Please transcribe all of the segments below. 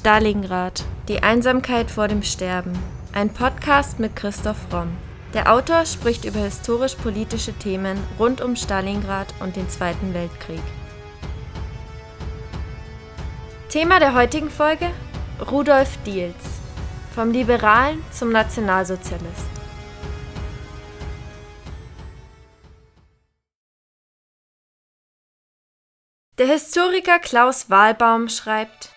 Stalingrad. Die Einsamkeit vor dem Sterben. Ein Podcast mit Christoph Romm. Der Autor spricht über historisch-politische Themen rund um Stalingrad und den Zweiten Weltkrieg. Thema der heutigen Folge: Rudolf Diels. Vom Liberalen zum Nationalsozialist. Der Historiker Klaus Wahlbaum schreibt,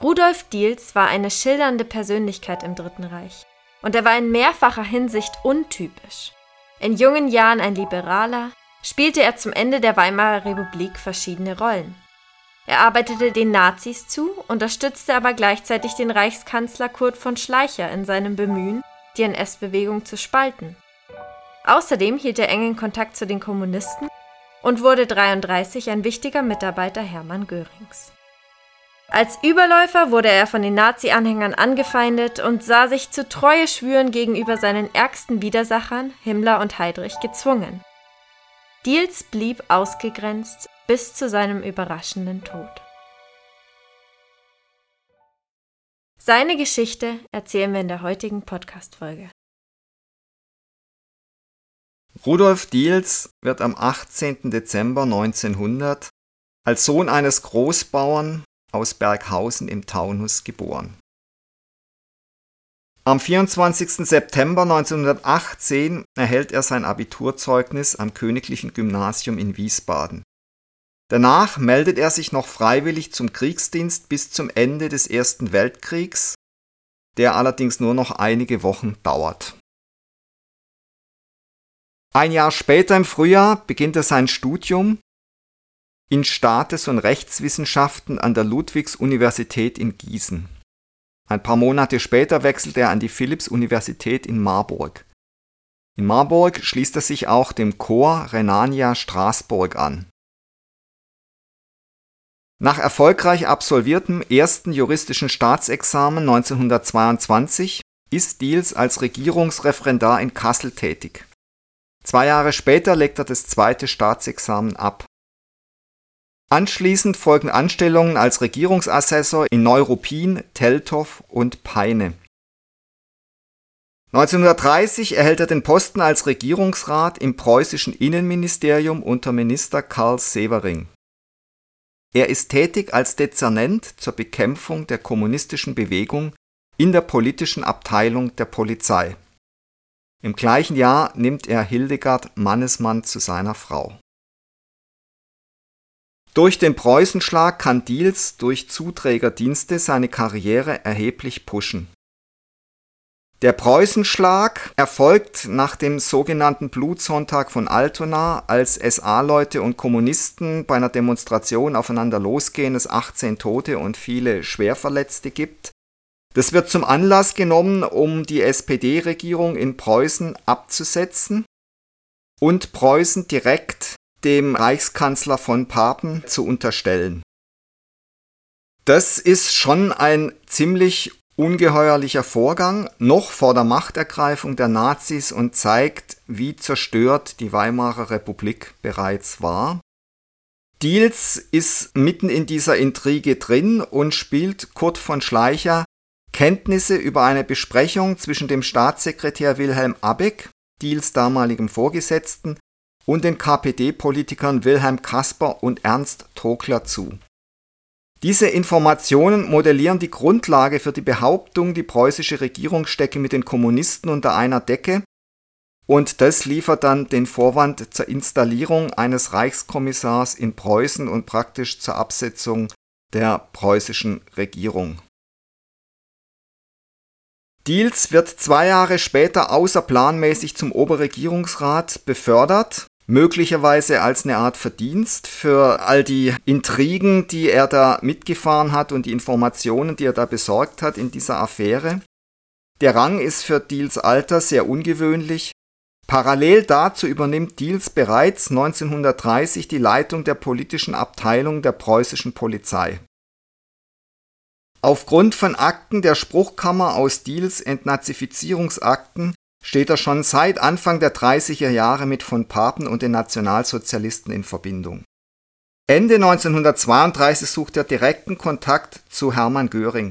Rudolf Diels war eine schildernde Persönlichkeit im Dritten Reich. Und er war in mehrfacher Hinsicht untypisch. In jungen Jahren ein Liberaler, spielte er zum Ende der Weimarer Republik verschiedene Rollen. Er arbeitete den Nazis zu, unterstützte aber gleichzeitig den Reichskanzler Kurt von Schleicher in seinem Bemühen, die NS-Bewegung zu spalten. Außerdem hielt er engen Kontakt zu den Kommunisten und wurde 33 ein wichtiger Mitarbeiter Hermann Görings. Als Überläufer wurde er von den Nazi-Anhängern angefeindet und sah sich zu Treue schwüren gegenüber seinen ärgsten Widersachern Himmler und Heydrich gezwungen. Diels blieb ausgegrenzt bis zu seinem überraschenden Tod. Seine Geschichte erzählen wir in der heutigen Podcast-Folge. Rudolf Diels wird am 18. Dezember 1900 als Sohn eines Großbauern aus Berghausen im Taunus geboren. Am 24. September 1918 erhält er sein Abiturzeugnis am Königlichen Gymnasium in Wiesbaden. Danach meldet er sich noch freiwillig zum Kriegsdienst bis zum Ende des Ersten Weltkriegs, der allerdings nur noch einige Wochen dauert. Ein Jahr später im Frühjahr beginnt er sein Studium in Staates- und Rechtswissenschaften an der Ludwigs-Universität in Gießen. Ein paar Monate später wechselt er an die Philipps-Universität in Marburg. In Marburg schließt er sich auch dem Chor Renania Straßburg an. Nach erfolgreich absolviertem ersten juristischen Staatsexamen 1922 ist Diels als Regierungsreferendar in Kassel tätig. Zwei Jahre später legt er das zweite Staatsexamen ab. Anschließend folgen Anstellungen als Regierungsassessor in Neuruppin, Teltow und Peine. 1930 erhält er den Posten als Regierungsrat im preußischen Innenministerium unter Minister Karl Severing. Er ist tätig als Dezernent zur Bekämpfung der kommunistischen Bewegung in der politischen Abteilung der Polizei. Im gleichen Jahr nimmt er Hildegard Mannesmann zu seiner Frau. Durch den Preußenschlag kann Diels durch Zuträgerdienste seine Karriere erheblich pushen. Der Preußenschlag erfolgt nach dem sogenannten Blutsonntag von Altona, als SA-Leute und Kommunisten bei einer Demonstration aufeinander losgehen, es 18 Tote und viele Schwerverletzte gibt. Das wird zum Anlass genommen, um die SPD-Regierung in Preußen abzusetzen und Preußen direkt dem Reichskanzler von Papen zu unterstellen. Das ist schon ein ziemlich ungeheuerlicher Vorgang, noch vor der Machtergreifung der Nazis und zeigt, wie zerstört die Weimarer Republik bereits war. Diels ist mitten in dieser Intrige drin und spielt Kurt von Schleicher Kenntnisse über eine Besprechung zwischen dem Staatssekretär Wilhelm Abeck, Diels damaligem Vorgesetzten, und den KPD-Politikern Wilhelm Kasper und Ernst Tokler zu. Diese Informationen modellieren die Grundlage für die Behauptung, die preußische Regierung stecke mit den Kommunisten unter einer Decke und das liefert dann den Vorwand zur Installierung eines Reichskommissars in Preußen und praktisch zur Absetzung der preußischen Regierung. Diels wird zwei Jahre später außerplanmäßig zum Oberregierungsrat befördert möglicherweise als eine Art Verdienst für all die Intrigen, die er da mitgefahren hat und die Informationen, die er da besorgt hat in dieser Affäre. Der Rang ist für Diels Alter sehr ungewöhnlich. Parallel dazu übernimmt Diels bereits 1930 die Leitung der politischen Abteilung der preußischen Polizei. Aufgrund von Akten der Spruchkammer aus Diels Entnazifizierungsakten steht er schon seit Anfang der 30er Jahre mit von Papen und den Nationalsozialisten in Verbindung. Ende 1932 sucht er direkten Kontakt zu Hermann Göring.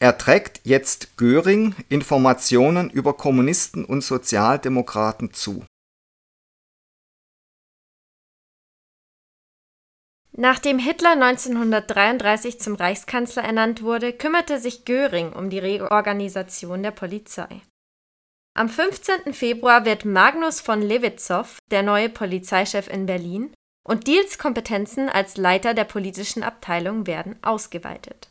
Er trägt jetzt Göring Informationen über Kommunisten und Sozialdemokraten zu. Nachdem Hitler 1933 zum Reichskanzler ernannt wurde, kümmerte sich Göring um die Reorganisation der Polizei. Am 15. Februar wird Magnus von Lewitzow der neue Polizeichef in Berlin und Diels Kompetenzen als Leiter der politischen Abteilung werden ausgeweitet.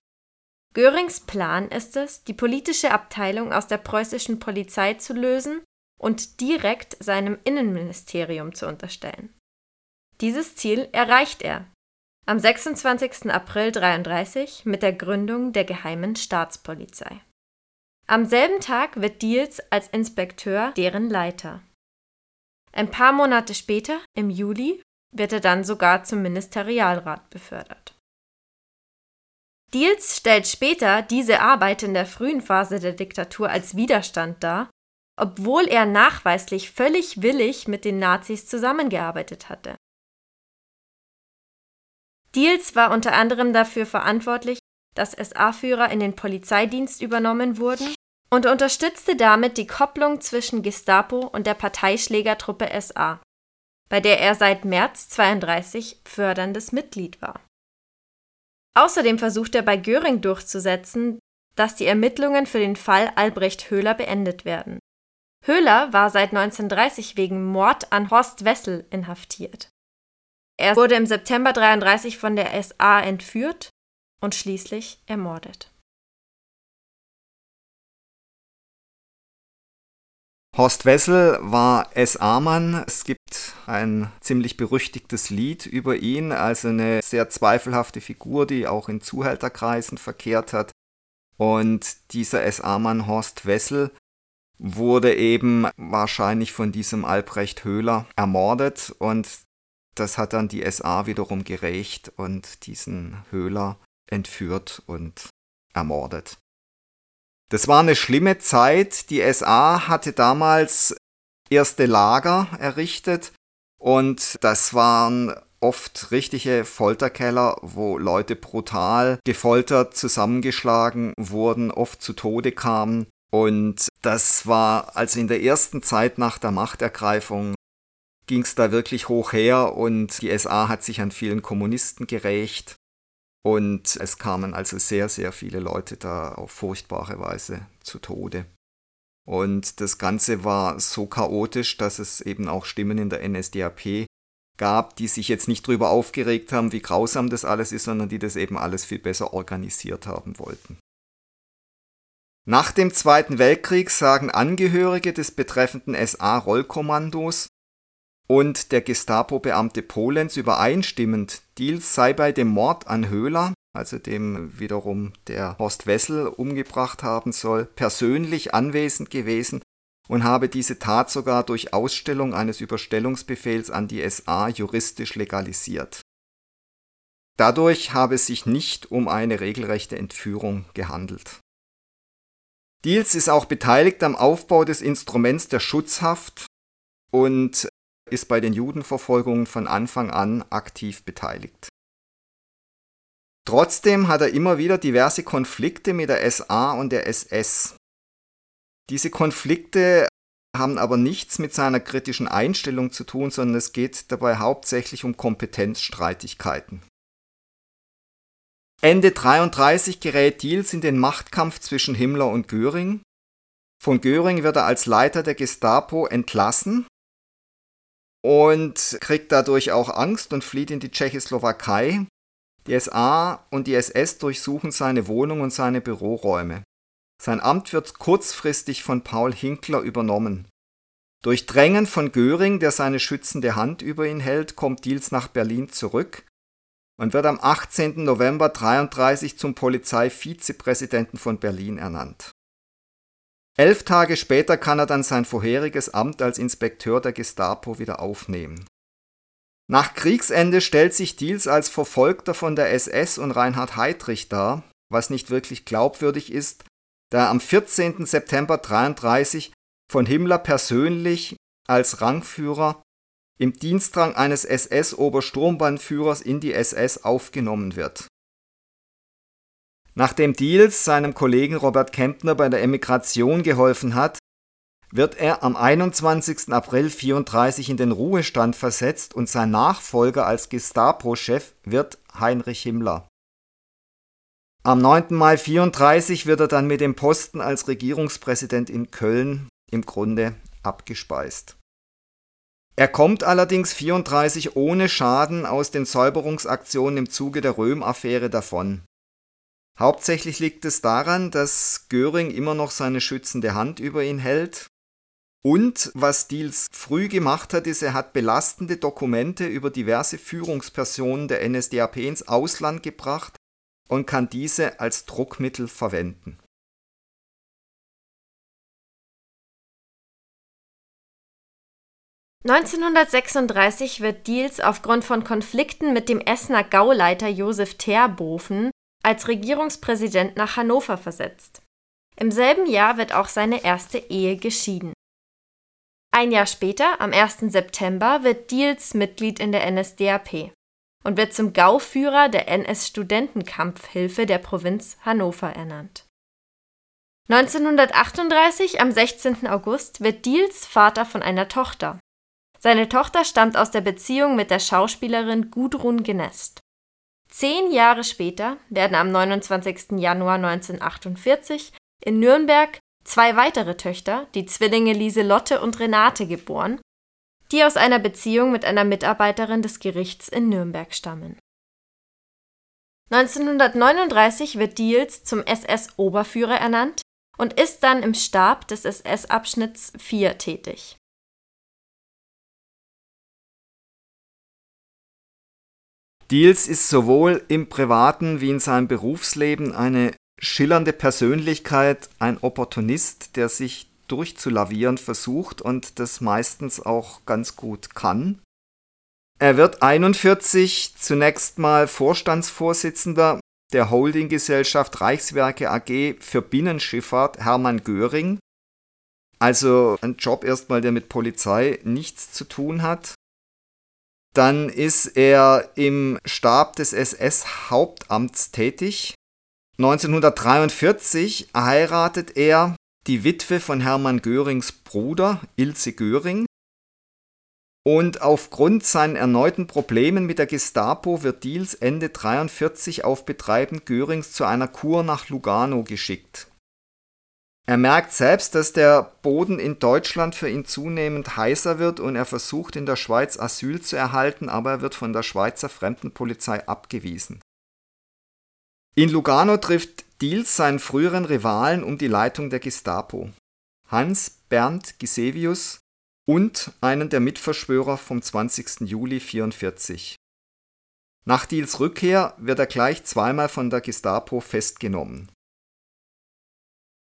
Görings Plan ist es, die politische Abteilung aus der preußischen Polizei zu lösen und direkt seinem Innenministerium zu unterstellen. Dieses Ziel erreicht er am 26. April 1933 mit der Gründung der Geheimen Staatspolizei. Am selben Tag wird Diels als Inspekteur deren Leiter. Ein paar Monate später, im Juli, wird er dann sogar zum Ministerialrat befördert. Diels stellt später diese Arbeit in der frühen Phase der Diktatur als Widerstand dar, obwohl er nachweislich völlig willig mit den Nazis zusammengearbeitet hatte. Diels war unter anderem dafür verantwortlich, dass SA-Führer in den Polizeidienst übernommen wurden und unterstützte damit die Kopplung zwischen Gestapo und der Parteischlägertruppe SA, bei der er seit März 32 förderndes Mitglied war. Außerdem versuchte er bei Göring durchzusetzen, dass die Ermittlungen für den Fall Albrecht Höhler beendet werden. Höhler war seit 1930 wegen Mord an Horst Wessel inhaftiert. Er wurde im September 33 von der SA entführt und schließlich ermordet. Horst Wessel war SA-Mann. Es gibt ein ziemlich berüchtigtes Lied über ihn, also eine sehr zweifelhafte Figur, die auch in Zuhälterkreisen verkehrt hat. Und dieser SA-Mann Horst Wessel wurde eben wahrscheinlich von diesem Albrecht Höhler ermordet und das hat dann die SA wiederum gerecht und diesen Höhler entführt und ermordet. Das war eine schlimme Zeit. Die SA hatte damals erste Lager errichtet und das waren oft richtige Folterkeller, wo Leute brutal gefoltert, zusammengeschlagen wurden, oft zu Tode kamen. Und das war also in der ersten Zeit nach der Machtergreifung ging es da wirklich hoch her und die SA hat sich an vielen Kommunisten gerächt und es kamen also sehr, sehr viele Leute da auf furchtbare Weise zu Tode. Und das Ganze war so chaotisch, dass es eben auch Stimmen in der NSDAP gab, die sich jetzt nicht darüber aufgeregt haben, wie grausam das alles ist, sondern die das eben alles viel besser organisiert haben wollten. Nach dem Zweiten Weltkrieg sagen Angehörige des betreffenden SA-Rollkommandos, und der Gestapo-Beamte Polens übereinstimmend, Diels sei bei dem Mord an Höhler, also dem wiederum der Horst Wessel umgebracht haben soll, persönlich anwesend gewesen und habe diese Tat sogar durch Ausstellung eines Überstellungsbefehls an die SA juristisch legalisiert. Dadurch habe es sich nicht um eine regelrechte Entführung gehandelt. Diels ist auch beteiligt am Aufbau des Instruments der Schutzhaft und ist bei den Judenverfolgungen von Anfang an aktiv beteiligt. Trotzdem hat er immer wieder diverse Konflikte mit der SA und der SS. Diese Konflikte haben aber nichts mit seiner kritischen Einstellung zu tun, sondern es geht dabei hauptsächlich um Kompetenzstreitigkeiten. Ende 33 gerät Diels in den Machtkampf zwischen Himmler und Göring. Von Göring wird er als Leiter der Gestapo entlassen und kriegt dadurch auch Angst und flieht in die Tschechoslowakei. Die SA und die SS durchsuchen seine Wohnung und seine Büroräume. Sein Amt wird kurzfristig von Paul Hinkler übernommen. Durch Drängen von Göring, der seine schützende Hand über ihn hält, kommt Diels nach Berlin zurück und wird am 18. November 1933 zum Polizeivizepräsidenten von Berlin ernannt. Elf Tage später kann er dann sein vorheriges Amt als Inspekteur der Gestapo wieder aufnehmen. Nach Kriegsende stellt sich Diels als Verfolgter von der SS und Reinhard Heydrich dar, was nicht wirklich glaubwürdig ist, da er am 14. September 1933 von Himmler persönlich als Rangführer im Dienstrang eines SS-Obersturmbannführers in die SS aufgenommen wird. Nachdem Diels seinem Kollegen Robert Kempner bei der Emigration geholfen hat, wird er am 21. April 1934 in den Ruhestand versetzt und sein Nachfolger als Gestapo-Chef wird Heinrich Himmler. Am 9. Mai 1934 wird er dann mit dem Posten als Regierungspräsident in Köln im Grunde abgespeist. Er kommt allerdings 34 ohne Schaden aus den Säuberungsaktionen im Zuge der Röhm-Affäre davon. Hauptsächlich liegt es daran, dass Göring immer noch seine schützende Hand über ihn hält und was Diels früh gemacht hat, ist, er hat belastende Dokumente über diverse Führungspersonen der NSDAP ins Ausland gebracht und kann diese als Druckmittel verwenden. (1936) wird Diels aufgrund von Konflikten mit dem Essener Gauleiter Josef Terboven als Regierungspräsident nach Hannover versetzt. Im selben Jahr wird auch seine erste Ehe geschieden ein Jahr später, am 1. September, wird Diels Mitglied in der NSDAP und wird zum Gauführer der NS-Studentenkampfhilfe der Provinz Hannover ernannt. 1938, am 16. August, wird Diels Vater von einer Tochter. Seine Tochter stammt aus der Beziehung mit der Schauspielerin Gudrun Genest. Zehn Jahre später werden am 29. Januar 1948 in Nürnberg zwei weitere Töchter, die Zwillinge Lieselotte und Renate, geboren, die aus einer Beziehung mit einer Mitarbeiterin des Gerichts in Nürnberg stammen. 1939 wird Diels zum SS-Oberführer ernannt und ist dann im Stab des SS-Abschnitts 4 tätig. Diels ist sowohl im privaten wie in seinem Berufsleben eine schillernde Persönlichkeit, ein Opportunist, der sich durchzulavieren versucht und das meistens auch ganz gut kann. Er wird 41 zunächst mal Vorstandsvorsitzender der Holdinggesellschaft Reichswerke AG für Binnenschifffahrt Hermann Göring. Also ein Job erstmal, der mit Polizei nichts zu tun hat. Dann ist er im Stab des SS-Hauptamts tätig 1943 heiratet er die Witwe von Hermann Görings Bruder, Ilse Göring. Und aufgrund seinen erneuten Problemen mit der Gestapo wird Diels Ende 1943 auf Betreiben Görings zu einer Kur nach Lugano geschickt. Er merkt selbst, dass der Boden in Deutschland für ihn zunehmend heißer wird und er versucht in der Schweiz Asyl zu erhalten, aber er wird von der Schweizer Fremdenpolizei abgewiesen. In Lugano trifft Diels seinen früheren Rivalen um die Leitung der Gestapo, Hans Bernd Gisevius und einen der Mitverschwörer vom 20. Juli 1944. Nach Diels Rückkehr wird er gleich zweimal von der Gestapo festgenommen.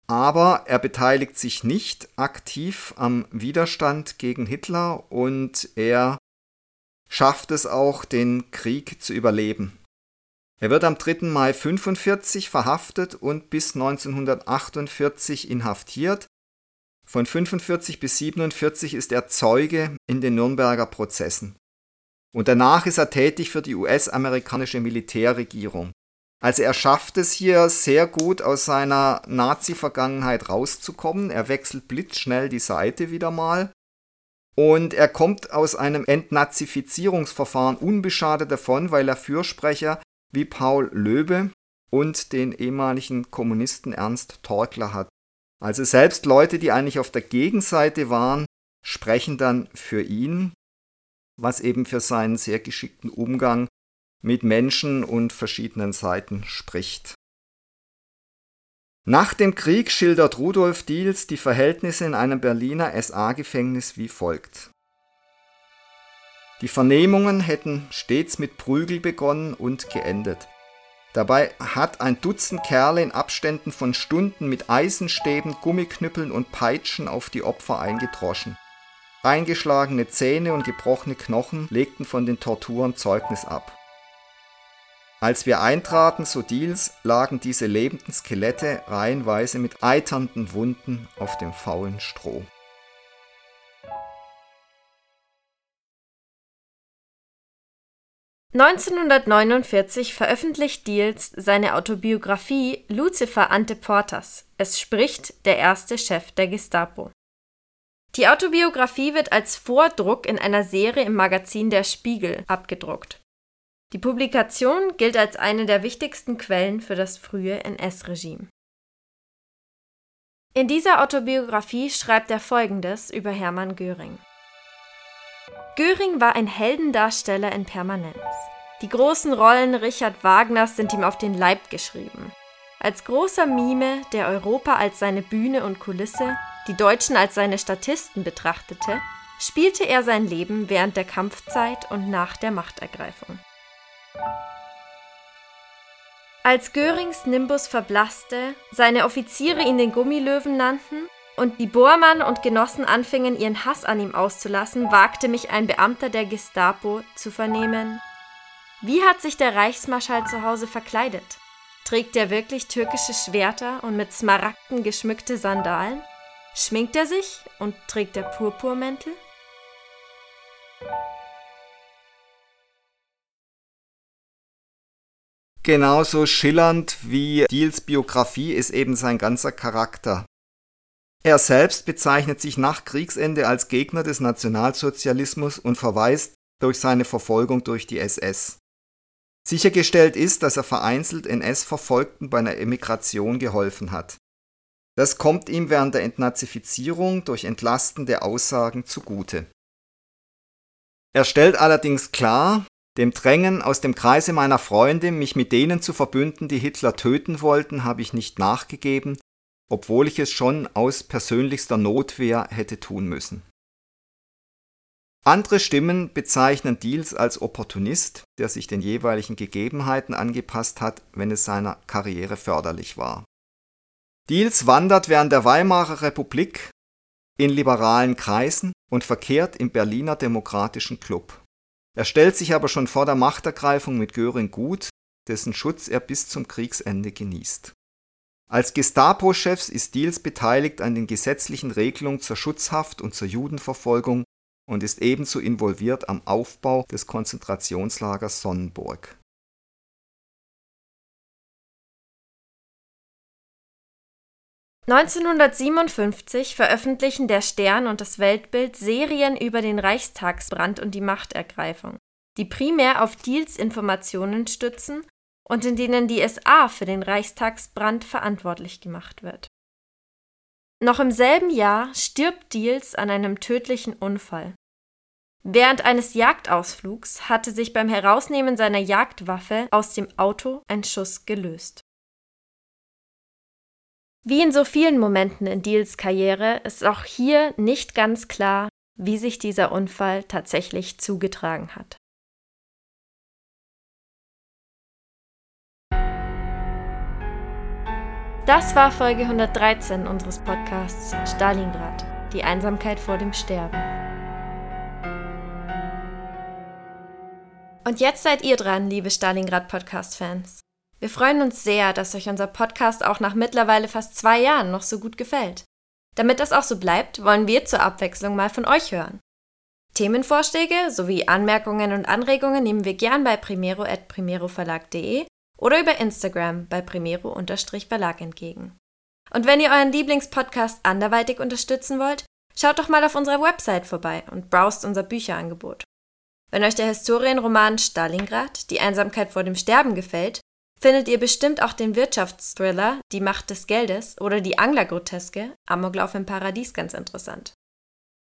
Aber er beteiligt sich nicht aktiv am Widerstand gegen Hitler und er schafft es auch, den Krieg zu überleben. Er wird am 3. Mai 45 verhaftet und bis 1948 inhaftiert. Von 45 bis 47 ist er Zeuge in den Nürnberger Prozessen. Und danach ist er tätig für die US-amerikanische Militärregierung. Also er schafft es hier sehr gut aus seiner Nazi-Vergangenheit rauszukommen. Er wechselt blitzschnell die Seite wieder mal. Und er kommt aus einem Entnazifizierungsverfahren unbeschadet davon, weil er Fürsprecher wie Paul Löbe und den ehemaligen Kommunisten Ernst Torkler hat. Also selbst Leute, die eigentlich auf der Gegenseite waren, sprechen dann für ihn, was eben für seinen sehr geschickten Umgang mit Menschen und verschiedenen Seiten spricht. Nach dem Krieg schildert Rudolf Diels die Verhältnisse in einem Berliner SA-Gefängnis wie folgt. Die Vernehmungen hätten stets mit Prügel begonnen und geendet. Dabei hat ein Dutzend Kerle in Abständen von Stunden mit Eisenstäben, Gummiknüppeln und Peitschen auf die Opfer eingedroschen. Eingeschlagene Zähne und gebrochene Knochen legten von den Torturen Zeugnis ab. Als wir eintraten, so Diels, lagen diese lebenden Skelette reihenweise mit eiternden Wunden auf dem faulen Stroh. 1949 veröffentlicht Diels seine Autobiografie Lucifer ante portas. Es spricht der erste Chef der Gestapo. Die Autobiografie wird als Vordruck in einer Serie im Magazin Der Spiegel abgedruckt. Die Publikation gilt als eine der wichtigsten Quellen für das frühe NS-Regime. In dieser Autobiografie schreibt er Folgendes über Hermann Göring. Göring war ein Heldendarsteller in Permanenz. Die großen Rollen Richard Wagners sind ihm auf den Leib geschrieben. Als großer Mime, der Europa als seine Bühne und Kulisse, die Deutschen als seine Statisten betrachtete, spielte er sein Leben während der Kampfzeit und nach der Machtergreifung. Als Görings Nimbus verblasste, seine Offiziere ihn den Gummilöwen nannten und die Bormann und Genossen anfingen, ihren Hass an ihm auszulassen, wagte mich ein Beamter der Gestapo zu vernehmen. Wie hat sich der Reichsmarschall zu Hause verkleidet? Trägt er wirklich türkische Schwerter und mit Smaragden geschmückte Sandalen? Schminkt er sich und trägt er Purpurmäntel? Genauso schillernd wie Diels Biografie ist eben sein ganzer Charakter. Er selbst bezeichnet sich nach Kriegsende als Gegner des Nationalsozialismus und verweist durch seine Verfolgung durch die SS. Sichergestellt ist, dass er vereinzelt NS-Verfolgten bei einer Emigration geholfen hat. Das kommt ihm während der Entnazifizierung durch entlastende Aussagen zugute. Er stellt allerdings klar, dem Drängen aus dem Kreise meiner Freunde, mich mit denen zu verbünden, die Hitler töten wollten, habe ich nicht nachgegeben, obwohl ich es schon aus persönlichster Notwehr hätte tun müssen. Andere Stimmen bezeichnen Diels als Opportunist, der sich den jeweiligen Gegebenheiten angepasst hat, wenn es seiner Karriere förderlich war. Diels wandert während der Weimarer Republik in liberalen Kreisen und verkehrt im Berliner Demokratischen Club. Er stellt sich aber schon vor der Machtergreifung mit Göring gut, dessen Schutz er bis zum Kriegsende genießt. Als Gestapo-Chefs ist Diels beteiligt an den gesetzlichen Regelungen zur Schutzhaft und zur Judenverfolgung und ist ebenso involviert am Aufbau des Konzentrationslagers Sonnenburg. 1957 veröffentlichen der Stern und das Weltbild Serien über den Reichstagsbrand und die Machtergreifung, die primär auf Diels Informationen stützen und in denen die SA für den Reichstagsbrand verantwortlich gemacht wird. Noch im selben Jahr stirbt Diels an einem tödlichen Unfall. Während eines Jagdausflugs hatte sich beim Herausnehmen seiner Jagdwaffe aus dem Auto ein Schuss gelöst. Wie in so vielen Momenten in Deals Karriere ist auch hier nicht ganz klar, wie sich dieser Unfall tatsächlich zugetragen hat. Das war Folge 113 unseres Podcasts Stalingrad, die Einsamkeit vor dem Sterben. Und jetzt seid ihr dran, liebe Stalingrad-Podcast-Fans. Wir freuen uns sehr, dass euch unser Podcast auch nach mittlerweile fast zwei Jahren noch so gut gefällt. Damit das auch so bleibt, wollen wir zur Abwechslung mal von euch hören. Themenvorschläge sowie Anmerkungen und Anregungen nehmen wir gern bei primero.primeroverlag.de oder über Instagram bei primero-verlag entgegen. Und wenn ihr euren Lieblingspodcast anderweitig unterstützen wollt, schaut doch mal auf unserer Website vorbei und browst unser Bücherangebot. Wenn euch der Historienroman Stalingrad, die Einsamkeit vor dem Sterben gefällt, findet ihr bestimmt auch den Wirtschaftsthriller Die Macht des Geldes oder die Anglergroteske Amoklauf im Paradies ganz interessant.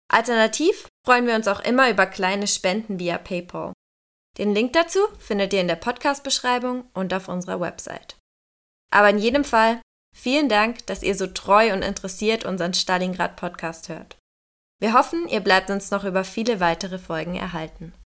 Alternativ freuen wir uns auch immer über kleine Spenden via PayPal. Den Link dazu findet ihr in der Podcast-Beschreibung und auf unserer Website. Aber in jedem Fall vielen Dank, dass ihr so treu und interessiert unseren Stalingrad-Podcast hört. Wir hoffen, ihr bleibt uns noch über viele weitere Folgen erhalten.